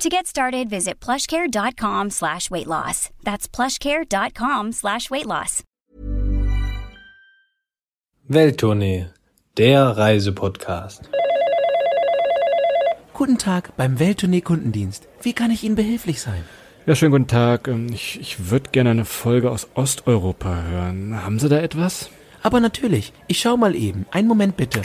To get started, visit plushcare.com slash weight loss. That's plushcare.com slash weight loss. Welttournee, der Reisepodcast. Guten Tag beim Welttournee-Kundendienst. Wie kann ich Ihnen behilflich sein? Ja, schönen guten Tag. Ähm, Ich, ich würde gerne eine Folge aus Osteuropa hören. Haben Sie da etwas? Aber natürlich, ich schau mal eben. Einen Moment bitte.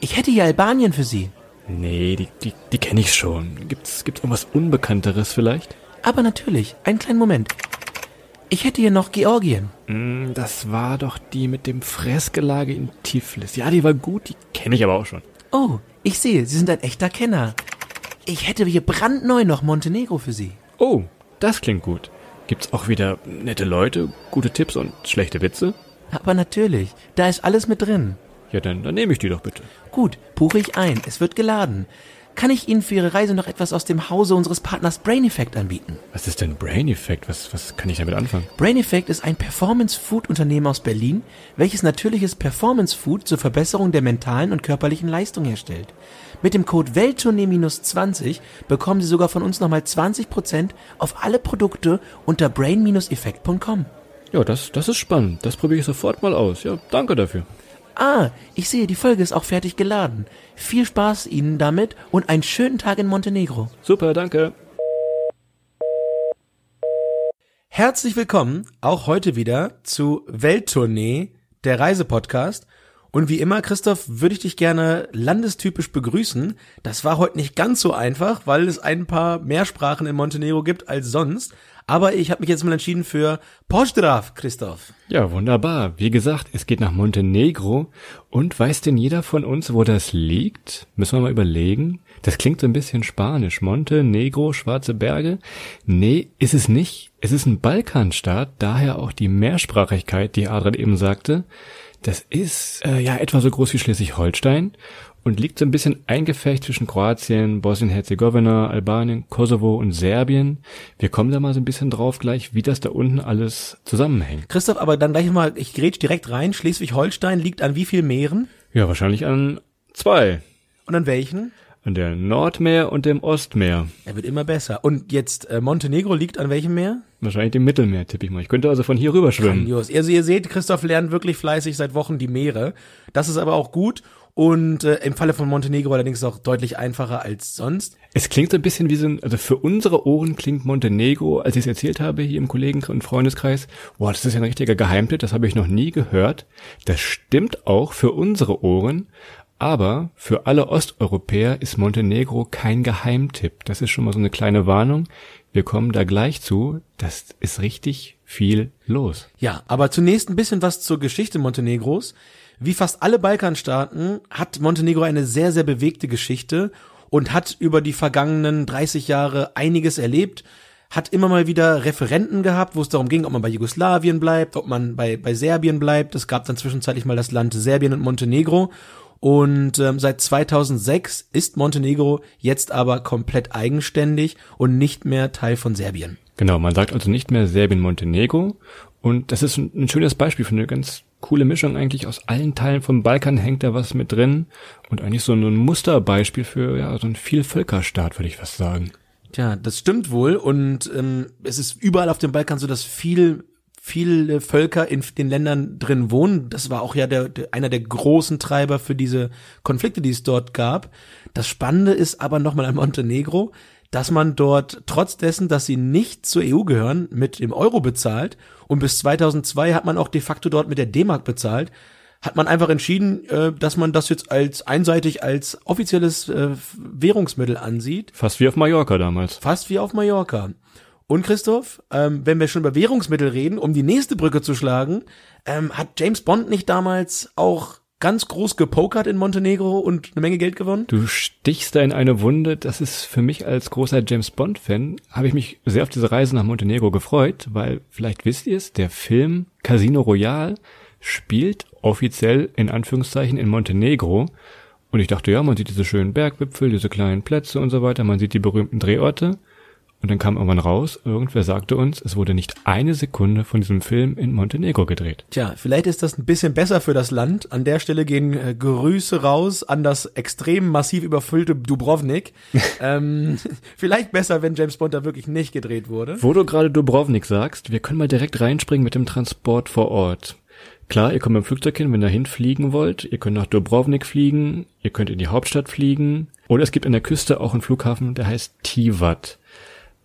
Ich hätte hier Albanien für Sie. Nee, die, die, die kenne ich schon. Gibt's, gibt's irgendwas Unbekannteres vielleicht? Aber natürlich, einen kleinen Moment. Ich hätte hier noch Georgien. Hm, Das war doch die mit dem Fressgelage in Tiflis. Ja, die war gut, die kenne ich aber auch schon. Oh, ich sehe, Sie sind ein echter Kenner. Ich hätte hier brandneu noch Montenegro für Sie. Oh, das klingt gut. Gibt's auch wieder nette Leute, gute Tipps und schlechte Witze? Aber natürlich, da ist alles mit drin. Ja, dann, dann nehme ich die doch bitte. Gut, buche ich ein. Es wird geladen. Kann ich Ihnen für Ihre Reise noch etwas aus dem Hause unseres Partners Brain Effect anbieten? Was ist denn Brain Effect? Was, was kann ich damit anfangen? Brain Effect ist ein Performance-Food-Unternehmen aus Berlin, welches natürliches Performance-Food zur Verbesserung der mentalen und körperlichen Leistung herstellt. Mit dem Code WELTTOURNEE-20 bekommen Sie sogar von uns nochmal 20% auf alle Produkte unter brain-effekt.com. Ja, das, das ist spannend. Das probiere ich sofort mal aus. Ja, danke dafür. Ah, ich sehe, die Folge ist auch fertig geladen. Viel Spaß Ihnen damit und einen schönen Tag in Montenegro. Super, danke. Herzlich willkommen auch heute wieder zu Welttournee, der Reisepodcast. Und wie immer, Christoph, würde ich dich gerne landestypisch begrüßen. Das war heute nicht ganz so einfach, weil es ein paar mehr Sprachen in Montenegro gibt als sonst. Aber ich habe mich jetzt mal entschieden für Pozdrav, Christoph. Ja, wunderbar. Wie gesagt, es geht nach Montenegro. Und weiß denn jeder von uns, wo das liegt? Müssen wir mal überlegen. Das klingt so ein bisschen spanisch. Montenegro, schwarze Berge. Nee, ist es nicht. Es ist ein Balkanstaat, daher auch die Mehrsprachigkeit, die Adrian eben sagte. Das ist äh, ja etwa so groß wie Schleswig-Holstein und liegt so ein bisschen eingefecht zwischen Kroatien, Bosnien-Herzegowina, Albanien, Kosovo und Serbien. Wir kommen da mal so ein bisschen drauf gleich, wie das da unten alles zusammenhängt. Christoph, aber dann gleich mal, ich grätsch direkt rein. Schleswig-Holstein liegt an wie viel Meeren? Ja, wahrscheinlich an zwei. Und an welchen? An der Nordmeer und dem Ostmeer. Er wird immer besser. Und jetzt äh, Montenegro liegt an welchem Meer? Wahrscheinlich dem Mittelmeer, tippe ich mal. Ich könnte also von hier rüber schwimmen. Grandios. Also ihr seht, Christoph lernt wirklich fleißig seit Wochen die Meere. Das ist aber auch gut. Und äh, im Falle von Montenegro allerdings auch deutlich einfacher als sonst. Es klingt so ein bisschen wie so ein, also für unsere Ohren klingt Montenegro, als ich es erzählt habe hier im Kollegen- und Freundeskreis, boah, das ist ja ein richtiger Geheimtipp, das habe ich noch nie gehört. Das stimmt auch für unsere Ohren, aber für alle Osteuropäer ist Montenegro kein Geheimtipp. Das ist schon mal so eine kleine Warnung. Wir kommen da gleich zu. Das ist richtig viel los. Ja, aber zunächst ein bisschen was zur Geschichte Montenegros. Wie fast alle Balkanstaaten hat Montenegro eine sehr, sehr bewegte Geschichte und hat über die vergangenen 30 Jahre einiges erlebt, hat immer mal wieder Referenten gehabt, wo es darum ging, ob man bei Jugoslawien bleibt, ob man bei, bei Serbien bleibt. Es gab dann zwischenzeitlich mal das Land Serbien und Montenegro. Und ähm, seit 2006 ist Montenegro jetzt aber komplett eigenständig und nicht mehr Teil von Serbien. Genau, man sagt also nicht mehr Serbien-Montenegro. Und das ist ein, schönes Beispiel für eine ganz coole Mischung eigentlich. Aus allen Teilen vom Balkan hängt da was mit drin. Und eigentlich so ein Musterbeispiel für ja, so ein Vielvölkerstaat, würde ich fast sagen. Tja, das stimmt wohl. Und ähm, es ist überall auf dem Balkan so, dass viel viele Völker in den Ländern drin wohnen. Das war auch ja der, der, einer der großen Treiber für diese Konflikte, die es dort gab. Das Spannende ist aber nochmal an Montenegro, dass man dort trotz dessen, dass sie nicht zur EU gehören, mit dem Euro bezahlt und bis 2002 hat man auch de facto dort mit der D-Mark bezahlt, hat man einfach entschieden, äh, dass man das jetzt als einseitig als offizielles äh, Währungsmittel ansieht. Fast wie auf Mallorca damals. Fast wie auf Mallorca. Und Christoph, ähm, wenn wir schon über Währungsmittel reden, um die nächste Brücke zu schlagen, ähm, hat James Bond nicht damals auch ganz groß gepokert in Montenegro und eine Menge Geld gewonnen? Du stichst da in eine Wunde. Das ist für mich als großer James Bond Fan, habe ich mich sehr auf diese Reise nach Montenegro gefreut, weil vielleicht wisst ihr es, der Film Casino Royale spielt offiziell in Anführungszeichen in Montenegro. Und ich dachte, ja, man sieht diese schönen Bergwipfel, diese kleinen Plätze und so weiter, man sieht die berühmten Drehorte. Und dann kam irgendwann raus, irgendwer sagte uns, es wurde nicht eine Sekunde von diesem Film in Montenegro gedreht. Tja, vielleicht ist das ein bisschen besser für das Land. An der Stelle gehen äh, Grüße raus an das extrem massiv überfüllte Dubrovnik. ähm, vielleicht besser, wenn James Bond da wirklich nicht gedreht wurde. Wo du gerade Dubrovnik sagst, wir können mal direkt reinspringen mit dem Transport vor Ort. Klar, ihr kommt im Flugzeug hin, wenn ihr hinfliegen wollt. Ihr könnt nach Dubrovnik fliegen, ihr könnt in die Hauptstadt fliegen. Oder es gibt an der Küste auch einen Flughafen, der heißt Tivat.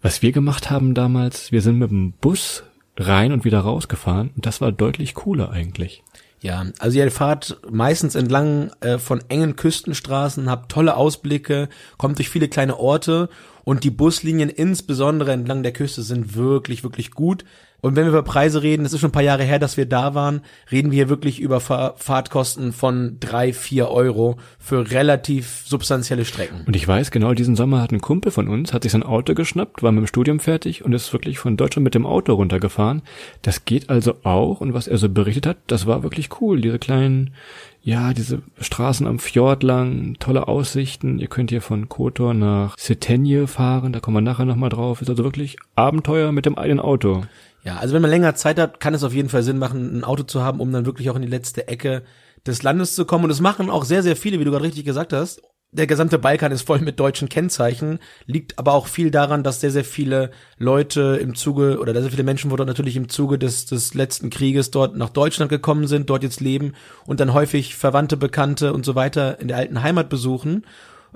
Was wir gemacht haben damals, wir sind mit dem Bus rein und wieder rausgefahren und das war deutlich cooler eigentlich. Ja, also ihr fahrt meistens entlang äh, von engen Küstenstraßen, habt tolle Ausblicke, kommt durch viele kleine Orte und die Buslinien insbesondere entlang der Küste sind wirklich, wirklich gut. Und wenn wir über Preise reden, das ist schon ein paar Jahre her, dass wir da waren, reden wir hier wirklich über Fahr Fahrtkosten von drei, vier Euro für relativ substanzielle Strecken. Und ich weiß, genau diesen Sommer hat ein Kumpel von uns, hat sich sein Auto geschnappt, war mit dem Studium fertig und ist wirklich von Deutschland mit dem Auto runtergefahren. Das geht also auch und was er so berichtet hat, das war wirklich cool. Diese kleinen, ja, diese Straßen am Fjord lang, tolle Aussichten. Ihr könnt hier von Kotor nach Setenje fahren, da kommen wir nachher nochmal drauf. Ist also wirklich Abenteuer mit dem eigenen Auto. Ja, also wenn man länger Zeit hat, kann es auf jeden Fall Sinn machen, ein Auto zu haben, um dann wirklich auch in die letzte Ecke des Landes zu kommen. Und das machen auch sehr, sehr viele, wie du gerade richtig gesagt hast. Der gesamte Balkan ist voll mit deutschen Kennzeichen, liegt aber auch viel daran, dass sehr, sehr viele Leute im Zuge, oder sehr, viele Menschen, dort natürlich im Zuge des, des letzten Krieges dort nach Deutschland gekommen sind, dort jetzt leben und dann häufig Verwandte, Bekannte und so weiter in der alten Heimat besuchen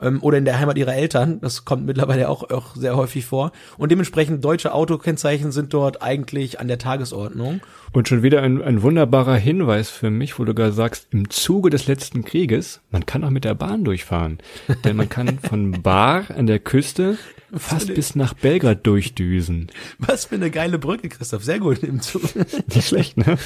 ähm, oder in der Heimat ihrer Eltern. Das kommt mittlerweile auch, auch sehr häufig vor. Und dementsprechend deutsche Autokennzeichen sind dort eigentlich an der Tagesordnung. Und schon wieder ein, ein wunderbarer Hinweis für mich, wo du gerade sagst, im Zuge des letzten Krieges, man kann auch mit der Bahn durchfahren. Denn man kann von Bar an der Küste fast bis nach Belgrad durchdüsen. Was für eine geile Brücke, Christoph. Sehr gut im Zug. Nicht schlecht, ne?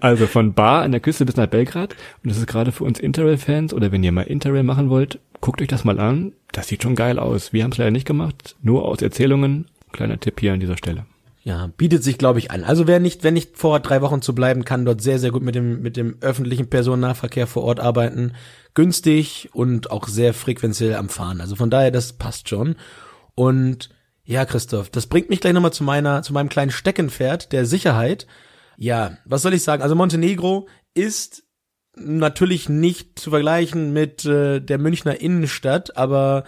Also von Bar an der Küste bis nach Belgrad. Und das ist gerade für uns Interrail-Fans oder wenn ihr mal Interrail machen wollt, guckt euch das mal an. Das sieht schon geil aus. Wir haben es leider nicht gemacht, nur aus Erzählungen. Kleiner Tipp hier an dieser Stelle. Ja, bietet sich, glaube ich, an. Also wer nicht, wer nicht vorhat, drei Wochen zu bleiben, kann dort sehr, sehr gut mit dem, mit dem öffentlichen Personennahverkehr vor Ort arbeiten. Günstig und auch sehr frequenziell am Fahren. Also von daher, das passt schon. Und ja, Christoph, das bringt mich gleich nochmal zu meiner, zu meinem kleinen Steckenpferd der Sicherheit. Ja, was soll ich sagen? Also Montenegro ist natürlich nicht zu vergleichen mit äh, der Münchner Innenstadt, aber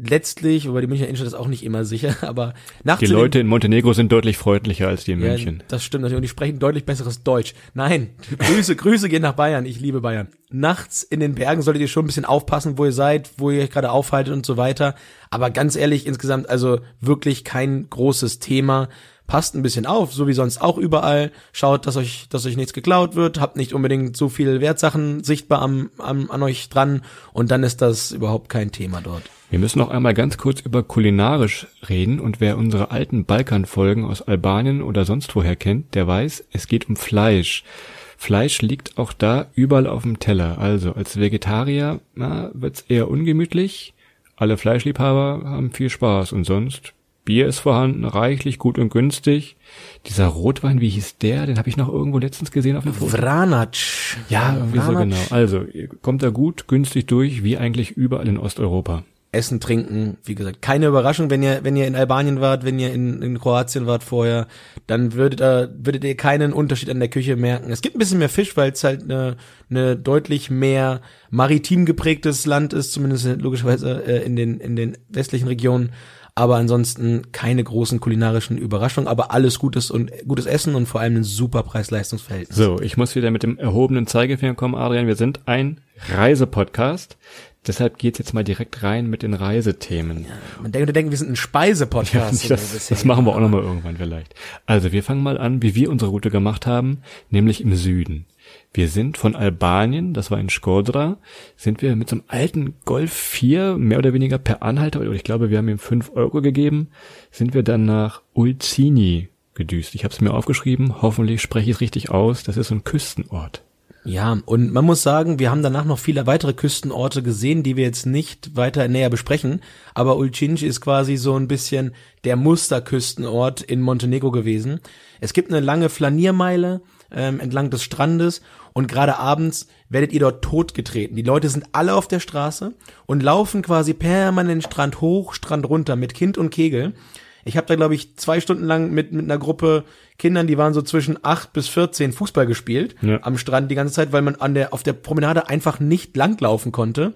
letztlich, wobei die Münchner Innenstadt ist auch nicht immer sicher, aber nachts Die Leute in Montenegro sind deutlich freundlicher als die in ja, München. Das stimmt natürlich und die sprechen deutlich besseres Deutsch. Nein, Grüße, Grüße gehen nach Bayern. Ich liebe Bayern. Nachts in den Bergen solltet ihr schon ein bisschen aufpassen, wo ihr seid, wo ihr euch gerade aufhaltet und so weiter. Aber ganz ehrlich, insgesamt also wirklich kein großes Thema passt ein bisschen auf, so wie sonst auch überall. Schaut, dass euch, dass euch nichts geklaut wird, habt nicht unbedingt so viel Wertsachen sichtbar am, am, an euch dran und dann ist das überhaupt kein Thema dort. Wir müssen noch einmal ganz kurz über kulinarisch reden und wer unsere alten Balkanfolgen aus Albanien oder sonst woher kennt, der weiß, es geht um Fleisch. Fleisch liegt auch da überall auf dem Teller. Also als Vegetarier na, wird's eher ungemütlich. Alle Fleischliebhaber haben viel Spaß und sonst Bier ist vorhanden, reichlich gut und günstig. Dieser Rotwein, wie hieß der? Den habe ich noch irgendwo letztens gesehen auf dem Foto. Vranac. Ja, irgendwie so genau. Also, kommt da gut, günstig durch, wie eigentlich überall in Osteuropa. Essen, trinken, wie gesagt, keine Überraschung, wenn ihr, wenn ihr in Albanien wart, wenn ihr in, in Kroatien wart vorher, dann würdet ihr, würdet ihr keinen Unterschied an der Küche merken. Es gibt ein bisschen mehr Fisch, weil es halt eine, eine deutlich mehr maritim geprägtes Land ist, zumindest logischerweise äh, in den, in den westlichen Regionen aber ansonsten keine großen kulinarischen Überraschungen, aber alles gutes und gutes Essen und vor allem ein super Preis-Leistungs-Verhältnis. So, ich muss wieder mit dem erhobenen Zeigefinger kommen, Adrian. Wir sind ein Reisepodcast. Deshalb geht's jetzt mal direkt rein mit den Reisethemen. Ja, man denkt, denken, wir sind ein Speisepodcast. Ja, das, das machen wir auch nochmal irgendwann vielleicht. Also wir fangen mal an, wie wir unsere Route gemacht haben, nämlich im Süden. Wir sind von Albanien, das war in Skodra, sind wir mit so einem alten Golf 4, mehr oder weniger per Anhalter, oder ich glaube, wir haben ihm 5 Euro gegeben, sind wir dann nach Ulcini gedüst. Ich habe es mir aufgeschrieben, hoffentlich spreche ich es richtig aus, das ist so ein Küstenort. Ja, und man muss sagen, wir haben danach noch viele weitere Küstenorte gesehen, die wir jetzt nicht weiter näher besprechen. Aber Ulcinj ist quasi so ein bisschen der Musterküstenort in Montenegro gewesen. Es gibt eine lange Flaniermeile ähm, entlang des Strandes und gerade abends werdet ihr dort totgetreten. Die Leute sind alle auf der Straße und laufen quasi permanent Strand hoch, Strand runter mit Kind und Kegel. Ich habe da, glaube ich, zwei Stunden lang mit, mit einer Gruppe Kindern, die waren so zwischen acht bis 14 Fußball gespielt ja. am Strand die ganze Zeit, weil man an der, auf der Promenade einfach nicht langlaufen konnte.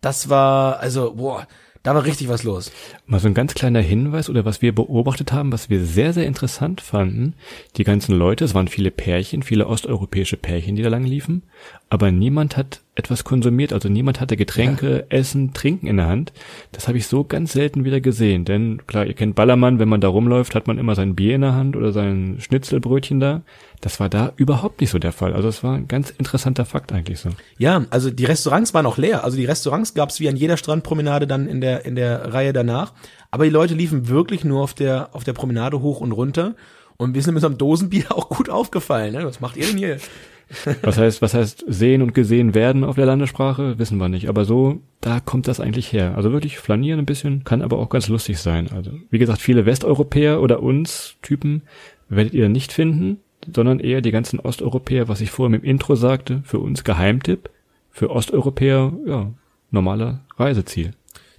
Das war, also, boah, da war richtig was los. Mal so ein ganz kleiner Hinweis oder was wir beobachtet haben, was wir sehr, sehr interessant fanden. Die ganzen Leute, es waren viele Pärchen, viele osteuropäische Pärchen, die da lang liefen, aber niemand hat etwas konsumiert, also niemand hatte Getränke, ja. Essen, Trinken in der Hand. Das habe ich so ganz selten wieder gesehen, denn klar, ihr kennt Ballermann, wenn man da rumläuft, hat man immer sein Bier in der Hand oder sein Schnitzelbrötchen da. Das war da überhaupt nicht so der Fall. Also es war ein ganz interessanter Fakt eigentlich so. Ja, also die Restaurants waren auch leer. Also die Restaurants gab es wie an jeder Strandpromenade dann in der in der Reihe danach. Aber die Leute liefen wirklich nur auf der auf der Promenade hoch und runter. Und wir sind mit so einem Dosenbier auch gut aufgefallen. Ne? Was macht ihr denn hier? Was heißt, was heißt sehen und gesehen werden auf der Landessprache, wissen wir nicht. Aber so, da kommt das eigentlich her. Also wirklich flanieren ein bisschen, kann aber auch ganz lustig sein. Also, wie gesagt, viele Westeuropäer oder uns Typen werdet ihr nicht finden, sondern eher die ganzen Osteuropäer, was ich vorhin im Intro sagte, für uns Geheimtipp, für Osteuropäer, ja, normaler Reiseziel.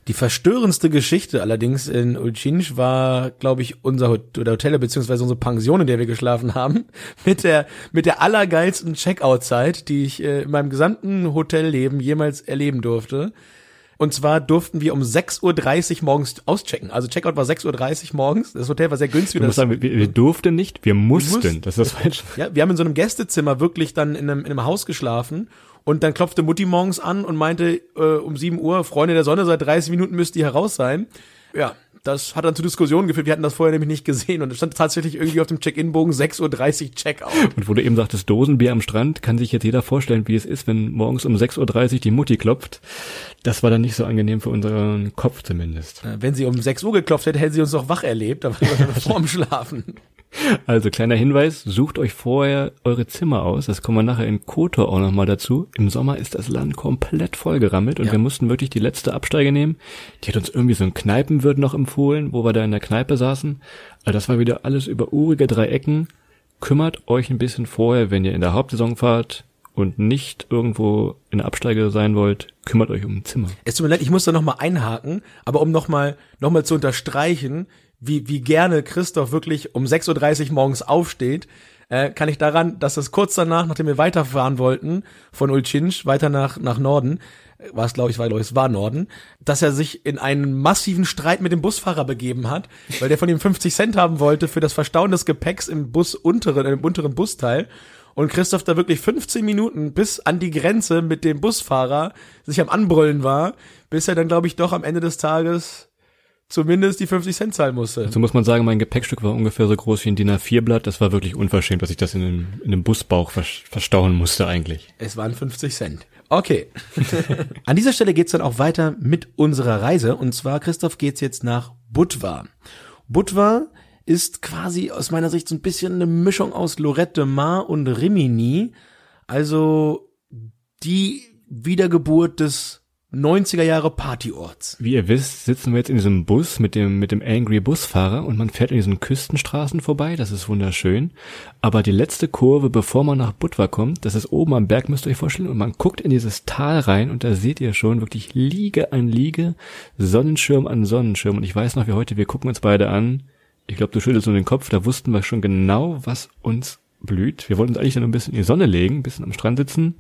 Die verstörendste Geschichte allerdings in Ulcinj war, glaube ich, unser Hotel beziehungsweise unsere Pension, in der wir geschlafen haben, mit der mit der allergeilsten Checkout-Zeit, die ich äh, in meinem gesamten Hotelleben jemals erleben durfte. Und zwar durften wir um 6.30 Uhr morgens auschecken. Also Checkout war 6.30 Uhr morgens. Das Hotel war sehr günstig. Du musst sagen, wir, wir durften nicht, wir mussten. Wir mussten. Das ist das falsch. Ja, wir haben in so einem Gästezimmer wirklich dann in einem, in einem Haus geschlafen und dann klopfte Mutti morgens an und meinte äh, um 7 Uhr, Freunde der Sonne, seit 30 Minuten müsst ihr heraus sein. Ja, das hat dann zu Diskussionen geführt. Wir hatten das vorher nämlich nicht gesehen und es stand tatsächlich irgendwie auf dem Check-in-Bogen 6.30 Uhr Checkout. Und wo du eben sagtest, Dosenbier am Strand, kann sich jetzt jeder vorstellen, wie es ist, wenn morgens um 6.30 Uhr die Mutti klopft. Das war dann nicht so angenehm für unseren Kopf zumindest. Wenn sie um 6 Uhr geklopft hätte, hätte sie uns doch wach erlebt, aber wir vorm Schlafen. Also kleiner Hinweis, sucht euch vorher eure Zimmer aus. Das kommen wir nachher in Kotor auch nochmal dazu. Im Sommer ist das Land komplett vollgerammelt und ja. wir mussten wirklich die letzte Absteige nehmen. Die hat uns irgendwie so ein Kneipenwirt noch empfohlen, wo wir da in der Kneipe saßen. Also das war wieder alles über urige drei Ecken. Kümmert euch ein bisschen vorher, wenn ihr in der Hauptsaison fahrt und nicht irgendwo in der Absteige sein wollt, kümmert euch um ein Zimmer. Es tut mir leid, ich muss da nochmal einhaken, aber um nochmal noch mal zu unterstreichen, wie, wie gerne Christoph wirklich um 6.30 Uhr morgens aufsteht, äh, kann ich daran, dass es kurz danach, nachdem wir weiterfahren wollten, von Ulcinj weiter nach, nach Norden, äh, war es glaube ich, ich, es war Norden, dass er sich in einen massiven Streit mit dem Busfahrer begeben hat, weil der von ihm 50 Cent haben wollte für das Verstauen des Gepäcks im Bus unteren, im unteren Busteil. Und Christoph da wirklich 15 Minuten bis an die Grenze mit dem Busfahrer sich am Anbrüllen war, bis er dann, glaube ich, doch am Ende des Tages zumindest die 50 Cent zahlen musste. So muss man sagen, mein Gepäckstück war ungefähr so groß wie ein DIN A4-Blatt. Das war wirklich unverschämt, dass ich das in einem, in einem Busbauch verstauen musste eigentlich. Es waren 50 Cent. Okay. An dieser Stelle geht's dann auch weiter mit unserer Reise. Und zwar, Christoph, geht's jetzt nach Budva. Budva ist quasi aus meiner Sicht so ein bisschen eine Mischung aus Lorette de Mar und Rimini. Also die Wiedergeburt des 90er Jahre Partyorts. Wie ihr wisst, sitzen wir jetzt in diesem Bus mit dem, mit dem Angry Busfahrer und man fährt in diesen Küstenstraßen vorbei, das ist wunderschön. Aber die letzte Kurve, bevor man nach Budva kommt, das ist oben am Berg, müsst ihr euch vorstellen, und man guckt in dieses Tal rein und da seht ihr schon wirklich Liege an Liege, Sonnenschirm an Sonnenschirm. Und ich weiß noch wie heute, wir gucken uns beide an. Ich glaube, du schüttelst nur den Kopf, da wussten wir schon genau, was uns blüht. Wir wollten uns eigentlich nur ein bisschen in die Sonne legen, ein bisschen am Strand sitzen.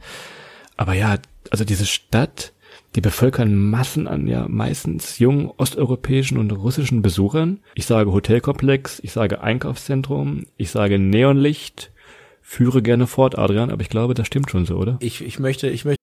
Aber ja, also diese Stadt, die bevölkern Massen an ja meistens jungen osteuropäischen und russischen Besuchern. Ich sage Hotelkomplex, ich sage Einkaufszentrum, ich sage Neonlicht. Führe gerne fort, Adrian, aber ich glaube, das stimmt schon so, oder? Ich, ich möchte, ich möchte.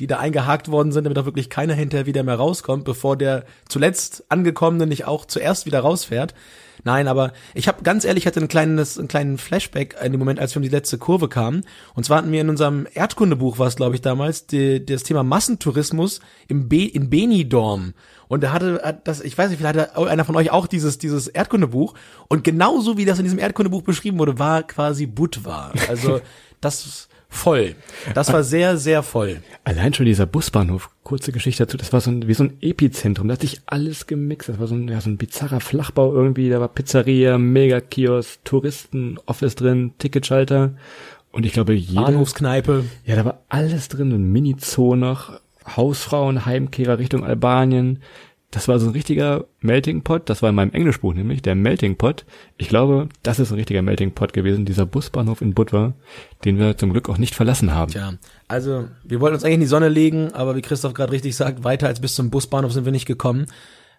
die da eingehakt worden sind, damit auch wirklich keiner hinterher wieder mehr rauskommt, bevor der zuletzt angekommene nicht auch zuerst wieder rausfährt. Nein, aber ich habe ganz ehrlich, hatte ein kleines, einen kleinen Flashback in dem Moment, als wir um die letzte Kurve kamen. Und zwar hatten wir in unserem Erdkundebuch, war es glaube ich damals, die, das Thema Massentourismus im Be in Benidorm. Und da hatte hat das, ich weiß nicht, vielleicht hatte einer von euch auch dieses dieses Erdkundebuch. Und genauso wie das in diesem Erdkundebuch beschrieben wurde, war quasi Budva. Also das voll. Das war sehr, sehr voll. Allein schon dieser Busbahnhof, kurze Geschichte dazu, das war so ein, wie so ein Epizentrum, da hat sich alles gemixt, das war so ein, ja, so ein bizarrer Flachbau irgendwie, da war Pizzeria, Megakiosk, Touristen, Office drin, Ticketschalter und ich glaube jeder... Bahnhofskneipe. Ja, da war alles drin, ein Mini-Zoo noch, Hausfrauen, Heimkehrer Richtung Albanien, das war so ein richtiger Melting Pot, das war in meinem Englischbuch nämlich, der Melting Pot. Ich glaube, das ist ein richtiger Melting Pot gewesen, dieser Busbahnhof in Budva, den wir zum Glück auch nicht verlassen haben. Tja, also wir wollten uns eigentlich in die Sonne legen, aber wie Christoph gerade richtig sagt, weiter als bis zum Busbahnhof sind wir nicht gekommen.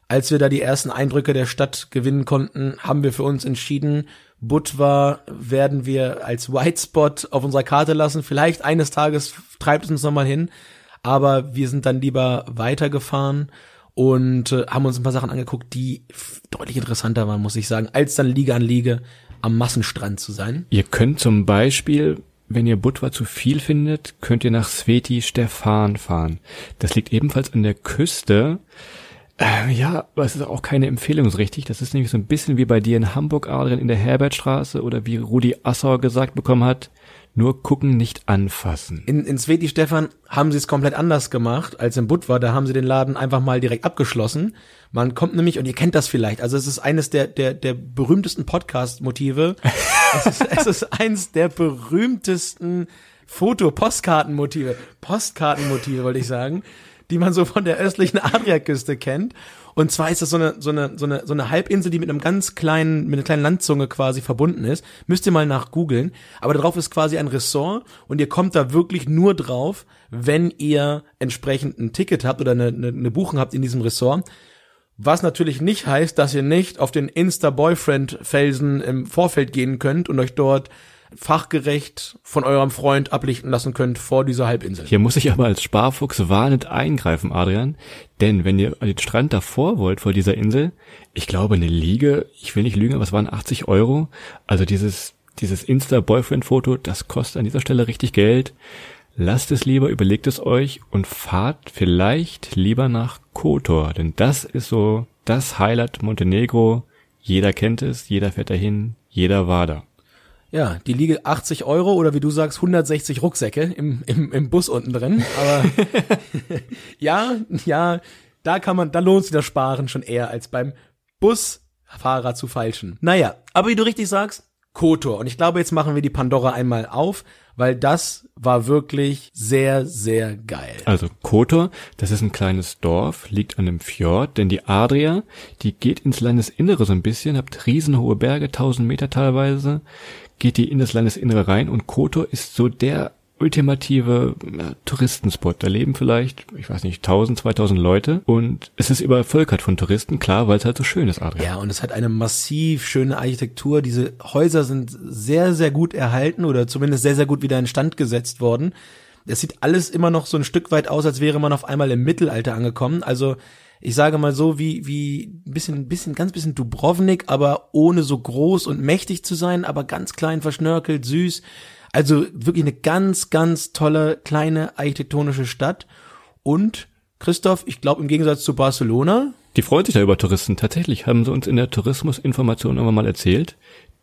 Als wir da die ersten Eindrücke der Stadt gewinnen konnten, haben wir für uns entschieden, Budva werden wir als White Spot auf unserer Karte lassen. Vielleicht eines Tages treibt es uns nochmal hin, aber wir sind dann lieber weitergefahren und äh, haben uns ein paar Sachen angeguckt, die deutlich interessanter waren, muss ich sagen, als dann Liga an Liga am Massenstrand zu sein. Ihr könnt zum Beispiel, wenn ihr Budva zu viel findet, könnt ihr nach Sveti Stefan fahren. Das liegt ebenfalls an der Küste. Äh, ja, aber es ist auch keine Empfehlung so richtig. Das ist nämlich so ein bisschen wie bei dir in Hamburg, Adrian, in der Herbertstraße oder wie Rudi Assauer gesagt bekommen hat. Nur gucken, nicht anfassen. In, in Sveti Stefan haben sie es komplett anders gemacht als in Budva. Da haben sie den Laden einfach mal direkt abgeschlossen. Man kommt nämlich, und ihr kennt das vielleicht, also es ist eines der, der, der berühmtesten Podcast-Motive. es, ist, es ist eines der berühmtesten Foto-Postkartenmotive. Postkartenmotive, wollte ich sagen die man so von der östlichen Adriaküste kennt. Und zwar ist das so eine, so eine, so eine, so eine Halbinsel, die mit einem ganz kleinen, mit einer kleinen Landzunge quasi verbunden ist. Müsst ihr mal nach googeln. Aber darauf ist quasi ein Ressort und ihr kommt da wirklich nur drauf, wenn ihr entsprechend ein Ticket habt oder eine, eine, eine Buchung habt in diesem Ressort. Was natürlich nicht heißt, dass ihr nicht auf den Insta-Boyfriend-Felsen im Vorfeld gehen könnt und euch dort fachgerecht von eurem Freund ablichten lassen könnt vor dieser Halbinsel. Hier muss ich aber als Sparfuchs warnend eingreifen, Adrian. Denn wenn ihr den Strand davor wollt, vor dieser Insel, ich glaube eine Liege, ich will nicht lügen, aber es waren 80 Euro. Also dieses, dieses Insta-Boyfriend-Foto, das kostet an dieser Stelle richtig Geld. Lasst es lieber, überlegt es euch und fahrt vielleicht lieber nach Kotor, denn das ist so das Highlight Montenegro. Jeder kennt es, jeder fährt dahin, jeder war da. Ja, die liege 80 Euro oder wie du sagst 160 Rucksäcke im, im, im Bus unten drin. Aber ja, ja, da kann man, da lohnt sich das Sparen schon eher als beim Busfahrer zu falschen. Naja, aber wie du richtig sagst, Kotor. Und ich glaube, jetzt machen wir die Pandora einmal auf, weil das war wirklich sehr, sehr geil. Also Kotor, das ist ein kleines Dorf, liegt an einem Fjord, denn die Adria, die geht ins Landesinnere so ein bisschen, habt riesenhohe Berge, 1000 Meter teilweise, geht die in das Landesinnere rein und Kotor ist so der ultimative ja, Touristenspot. Da leben vielleicht, ich weiß nicht, 1000, 2000 Leute und es ist übervölkert von Touristen, klar, weil es halt so schön ist, Adrian. Ja, und es hat eine massiv schöne Architektur. Diese Häuser sind sehr, sehr gut erhalten oder zumindest sehr, sehr gut wieder instand gesetzt worden. Es sieht alles immer noch so ein Stück weit aus, als wäre man auf einmal im Mittelalter angekommen. Also ich sage mal so, wie, wie ein bisschen, bisschen, ganz bisschen Dubrovnik, aber ohne so groß und mächtig zu sein, aber ganz klein verschnörkelt, süß. Also wirklich eine ganz, ganz tolle kleine architektonische Stadt. Und Christoph, ich glaube im Gegensatz zu Barcelona. Die freuen sich da über Touristen. Tatsächlich haben sie uns in der Tourismusinformation immer mal erzählt.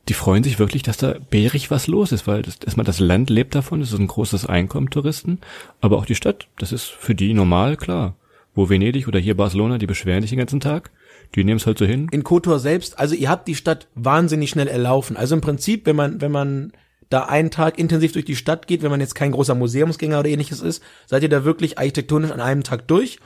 Die freuen sich wirklich, dass da bärig was los ist, weil das, erstmal das Land lebt davon, es ist ein großes Einkommen Touristen, aber auch die Stadt, das ist für die normal, klar. Wo Venedig oder hier Barcelona, die beschweren sich den ganzen Tag. Die nehmen es halt so hin. In Kotor selbst, also ihr habt die Stadt wahnsinnig schnell erlaufen. Also im Prinzip, wenn man, wenn man da einen Tag intensiv durch die Stadt geht, wenn man jetzt kein großer Museumsgänger oder ähnliches ist, seid ihr da wirklich architektonisch an einem Tag durch.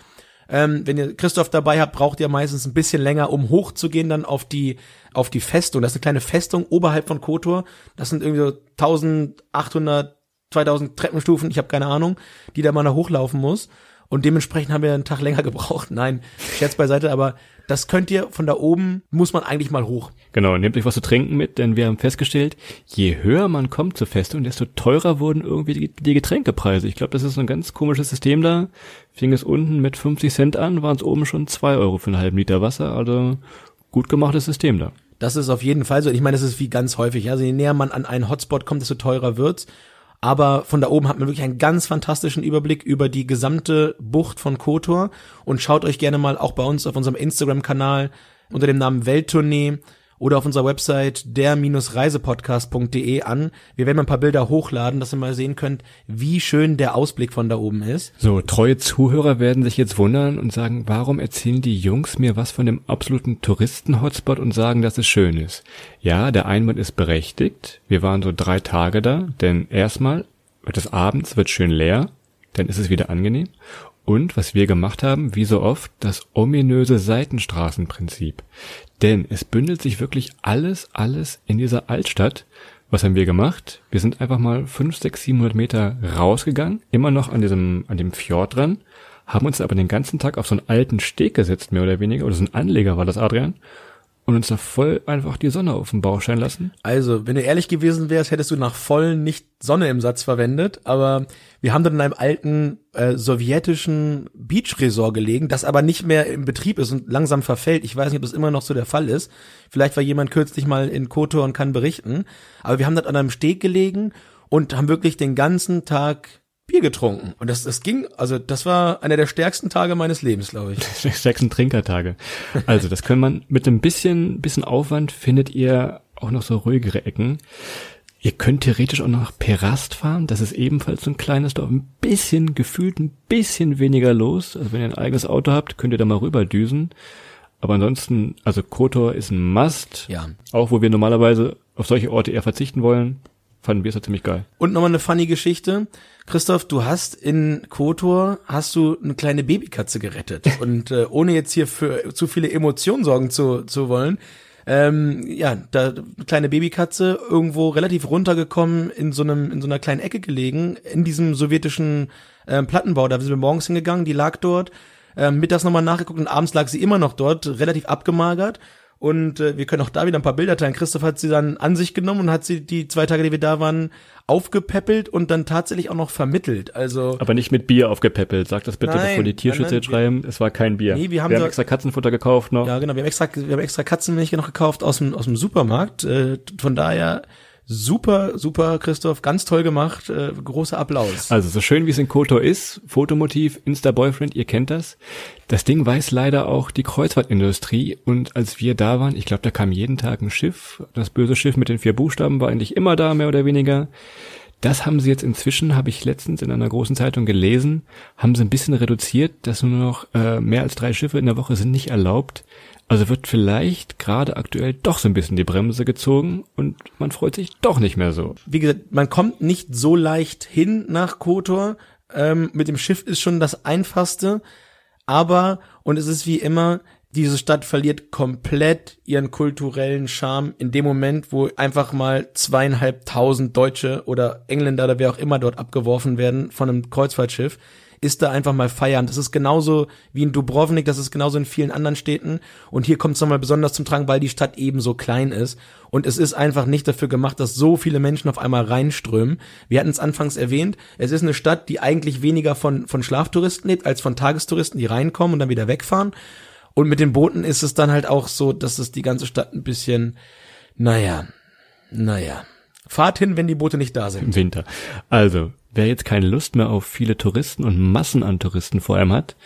Ähm, wenn ihr Christoph dabei habt, braucht ihr meistens ein bisschen länger, um hochzugehen dann auf die auf die Festung. Das ist eine kleine Festung oberhalb von Kotor. Das sind irgendwie so 1800, 2000 Treppenstufen, ich habe keine Ahnung, die da mal hochlaufen muss. Und dementsprechend haben wir einen Tag länger gebraucht. Nein, Scherz beiseite, aber das könnt ihr von da oben, muss man eigentlich mal hoch. Genau, nehmt euch was zu trinken mit, denn wir haben festgestellt, je höher man kommt zur Festung, desto teurer wurden irgendwie die, Getränkepreise. Ich glaube, das ist ein ganz komisches System da. Fing es unten mit 50 Cent an, waren es oben schon zwei Euro für einen halben Liter Wasser. Also gut gemachtes System da. Das ist auf jeden Fall so. Ich meine, das ist wie ganz häufig. Also je näher man an einen Hotspot kommt, desto teurer wird's. Aber von da oben hat man wirklich einen ganz fantastischen Überblick über die gesamte Bucht von Kotor. Und schaut euch gerne mal auch bei uns auf unserem Instagram-Kanal unter dem Namen Welttournee oder auf unserer Website der-reisepodcast.de an. Wir werden mal ein paar Bilder hochladen, dass ihr mal sehen könnt, wie schön der Ausblick von da oben ist. So, treue Zuhörer werden sich jetzt wundern und sagen, warum erzählen die Jungs mir was von dem absoluten Touristen-Hotspot und sagen, dass es schön ist? Ja, der Einwand ist berechtigt. Wir waren so drei Tage da, denn erstmal wird es abends, wird schön leer, dann ist es wieder angenehm. Und was wir gemacht haben, wie so oft, das ominöse Seitenstraßenprinzip. Denn es bündelt sich wirklich alles, alles in dieser Altstadt. Was haben wir gemacht? Wir sind einfach mal 5, 6, 700 Meter rausgegangen, immer noch an diesem, an dem Fjord dran, haben uns aber den ganzen Tag auf so einen alten Steg gesetzt, mehr oder weniger, oder so ein Anleger war das, Adrian, und uns da voll einfach die Sonne auf den Bauch scheinen lassen. Also, wenn du ehrlich gewesen wärst, hättest du nach voll nicht Sonne im Satz verwendet, aber wir haben dann in einem alten äh, sowjetischen Beach-Resort gelegen, das aber nicht mehr im Betrieb ist und langsam verfällt. Ich weiß nicht, ob das immer noch so der Fall ist. Vielleicht war jemand kürzlich mal in Kotor und kann berichten. Aber wir haben dort an einem Steg gelegen und haben wirklich den ganzen Tag Bier getrunken. Und das, das ging, also das war einer der stärksten Tage meines Lebens, glaube ich. Die stärksten Trinkertage. Also das kann man mit ein bisschen, bisschen Aufwand findet ihr auch noch so ruhigere Ecken. Ihr könnt theoretisch auch nach Perast fahren. Das ist ebenfalls so ein kleines Dorf. Ein bisschen, gefühlt ein bisschen weniger los. Also wenn ihr ein eigenes Auto habt, könnt ihr da mal rüberdüsen. Aber ansonsten, also Kotor ist ein Must. Ja. Auch wo wir normalerweise auf solche Orte eher verzichten wollen fanden wir es ja ziemlich geil. Und nochmal eine funny Geschichte. Christoph, du hast in Kotor, hast du eine kleine Babykatze gerettet. Und äh, ohne jetzt hier für zu viele Emotionen sorgen zu, zu wollen, ähm, ja, da eine kleine Babykatze irgendwo relativ runtergekommen, in so einem, in so einer kleinen Ecke gelegen, in diesem sowjetischen äh, Plattenbau. Da sind wir morgens hingegangen, die lag dort. Äh, mittags nochmal nachgeguckt und abends lag sie immer noch dort, relativ abgemagert. Und äh, wir können auch da wieder ein paar Bilder teilen. Christoph hat sie dann an sich genommen und hat sie die zwei Tage, die wir da waren, aufgepäppelt und dann tatsächlich auch noch vermittelt. Also Aber nicht mit Bier aufgepäppelt. Sag das bitte, Nein, bevor die Tierschützer nein, jetzt schreiben. Es war kein Bier. Nee, wir haben wir haben extra Katzenfutter gekauft noch. Ja, genau. Wir haben extra, wir haben extra Katzenmilch noch gekauft aus dem, aus dem Supermarkt. Äh, von daher super, super, Christoph, ganz toll gemacht. Äh, großer Applaus. Also so schön wie es in Kotor ist, Fotomotiv, Insta-Boyfriend, ihr kennt das. Das Ding weiß leider auch die Kreuzfahrtindustrie und als wir da waren, ich glaube, da kam jeden Tag ein Schiff. Das böse Schiff mit den vier Buchstaben war eigentlich immer da, mehr oder weniger. Das haben sie jetzt inzwischen, habe ich letztens in einer großen Zeitung gelesen, haben sie ein bisschen reduziert, dass nur noch äh, mehr als drei Schiffe in der Woche sind nicht erlaubt. Also wird vielleicht gerade aktuell doch so ein bisschen die Bremse gezogen und man freut sich doch nicht mehr so. Wie gesagt, man kommt nicht so leicht hin nach Kotor. Ähm, mit dem Schiff ist schon das einfachste. Aber, und es ist wie immer, diese Stadt verliert komplett ihren kulturellen Charme in dem Moment, wo einfach mal zweieinhalbtausend Deutsche oder Engländer oder wer auch immer dort abgeworfen werden von einem Kreuzfahrtschiff, ist da einfach mal feiern. Das ist genauso wie in Dubrovnik, das ist genauso in vielen anderen Städten. Und hier kommt es nochmal besonders zum Tragen, weil die Stadt eben so klein ist. Und es ist einfach nicht dafür gemacht, dass so viele Menschen auf einmal reinströmen. Wir hatten es anfangs erwähnt, es ist eine Stadt, die eigentlich weniger von, von Schlaftouristen lebt, als von Tagestouristen, die reinkommen und dann wieder wegfahren. Und mit den Booten ist es dann halt auch so, dass es die ganze Stadt ein bisschen, naja, naja. Fahrt hin, wenn die Boote nicht da sind. im Winter. Also, wer jetzt keine Lust mehr auf viele Touristen und Massen an Touristen vor allem hat,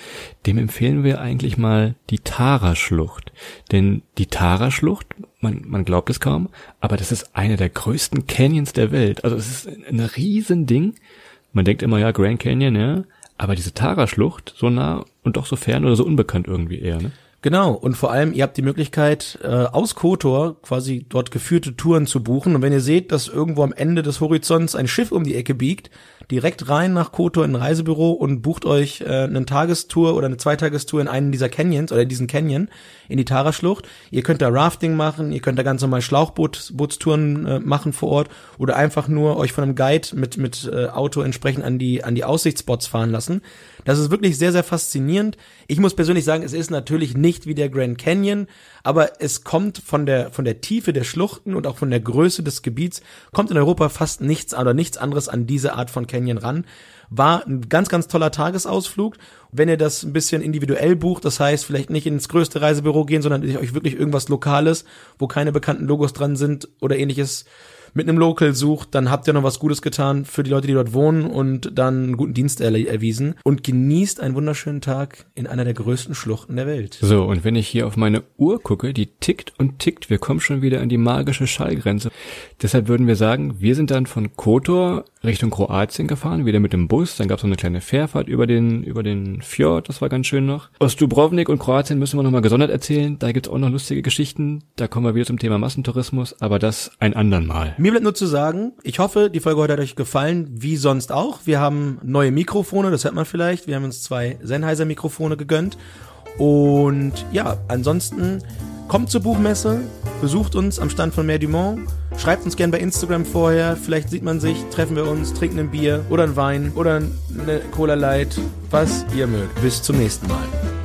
dem empfehlen wir eigentlich mal die Tara-Schlucht. Denn die Tara-Schlucht, man, man glaubt es kaum, aber das ist eine der größten Canyons der Welt. Also es ist ein, ein Riesending. Man denkt immer, ja, Grand Canyon, ja. Aber diese Tara-Schlucht, so nah und doch so fern oder so unbekannt irgendwie eher, ne? Genau, und vor allem, ihr habt die Möglichkeit, äh, aus Kotor quasi dort geführte Touren zu buchen. Und wenn ihr seht, dass irgendwo am Ende des Horizonts ein Schiff um die Ecke biegt, direkt rein nach Kotor in ein Reisebüro und bucht euch äh, eine Tagestour oder eine Zweitagestour in einen dieser Canyons oder diesen Canyon in die Tara-Schlucht. Ihr könnt da Rafting machen, ihr könnt da ganz normal Schlauchbootstouren äh, machen vor Ort oder einfach nur euch von einem Guide mit, mit äh, Auto entsprechend an die, an die Aussichtsspots fahren lassen. Das ist wirklich sehr, sehr faszinierend. Ich muss persönlich sagen, es ist natürlich nicht wie der Grand Canyon, aber es kommt von der, von der Tiefe der Schluchten und auch von der Größe des Gebiets, kommt in Europa fast nichts oder nichts anderes an diese Art von Canyon ran. War ein ganz, ganz toller Tagesausflug. Wenn ihr das ein bisschen individuell bucht, das heißt vielleicht nicht ins größte Reisebüro gehen, sondern euch wirklich irgendwas Lokales, wo keine bekannten Logos dran sind oder ähnliches, mit einem Local sucht, dann habt ihr noch was Gutes getan für die Leute, die dort wohnen und dann einen guten Dienst erwiesen und genießt einen wunderschönen Tag in einer der größten Schluchten der Welt. So, und wenn ich hier auf meine Uhr gucke, die tickt und tickt, wir kommen schon wieder an die magische Schallgrenze. Deshalb würden wir sagen, wir sind dann von Kotor Richtung Kroatien gefahren, wieder mit dem Bus, dann gab es noch eine kleine Fährfahrt über den, über den Fjord, das war ganz schön noch. Aus Dubrovnik und Kroatien müssen wir nochmal gesondert erzählen, da gibt's auch noch lustige Geschichten, da kommen wir wieder zum Thema Massentourismus, aber das ein andern Mal. Mir bleibt nur zu sagen, ich hoffe, die Folge heute hat euch gefallen, wie sonst auch. Wir haben neue Mikrofone, das hört man vielleicht. Wir haben uns zwei Sennheiser Mikrofone gegönnt. Und ja, ansonsten kommt zur Buchmesse, besucht uns am Stand von Mer Dumont, schreibt uns gerne bei Instagram vorher, vielleicht sieht man sich, treffen wir uns, trinken ein Bier oder ein Wein oder eine Cola Light, was ihr mögt. Bis zum nächsten Mal.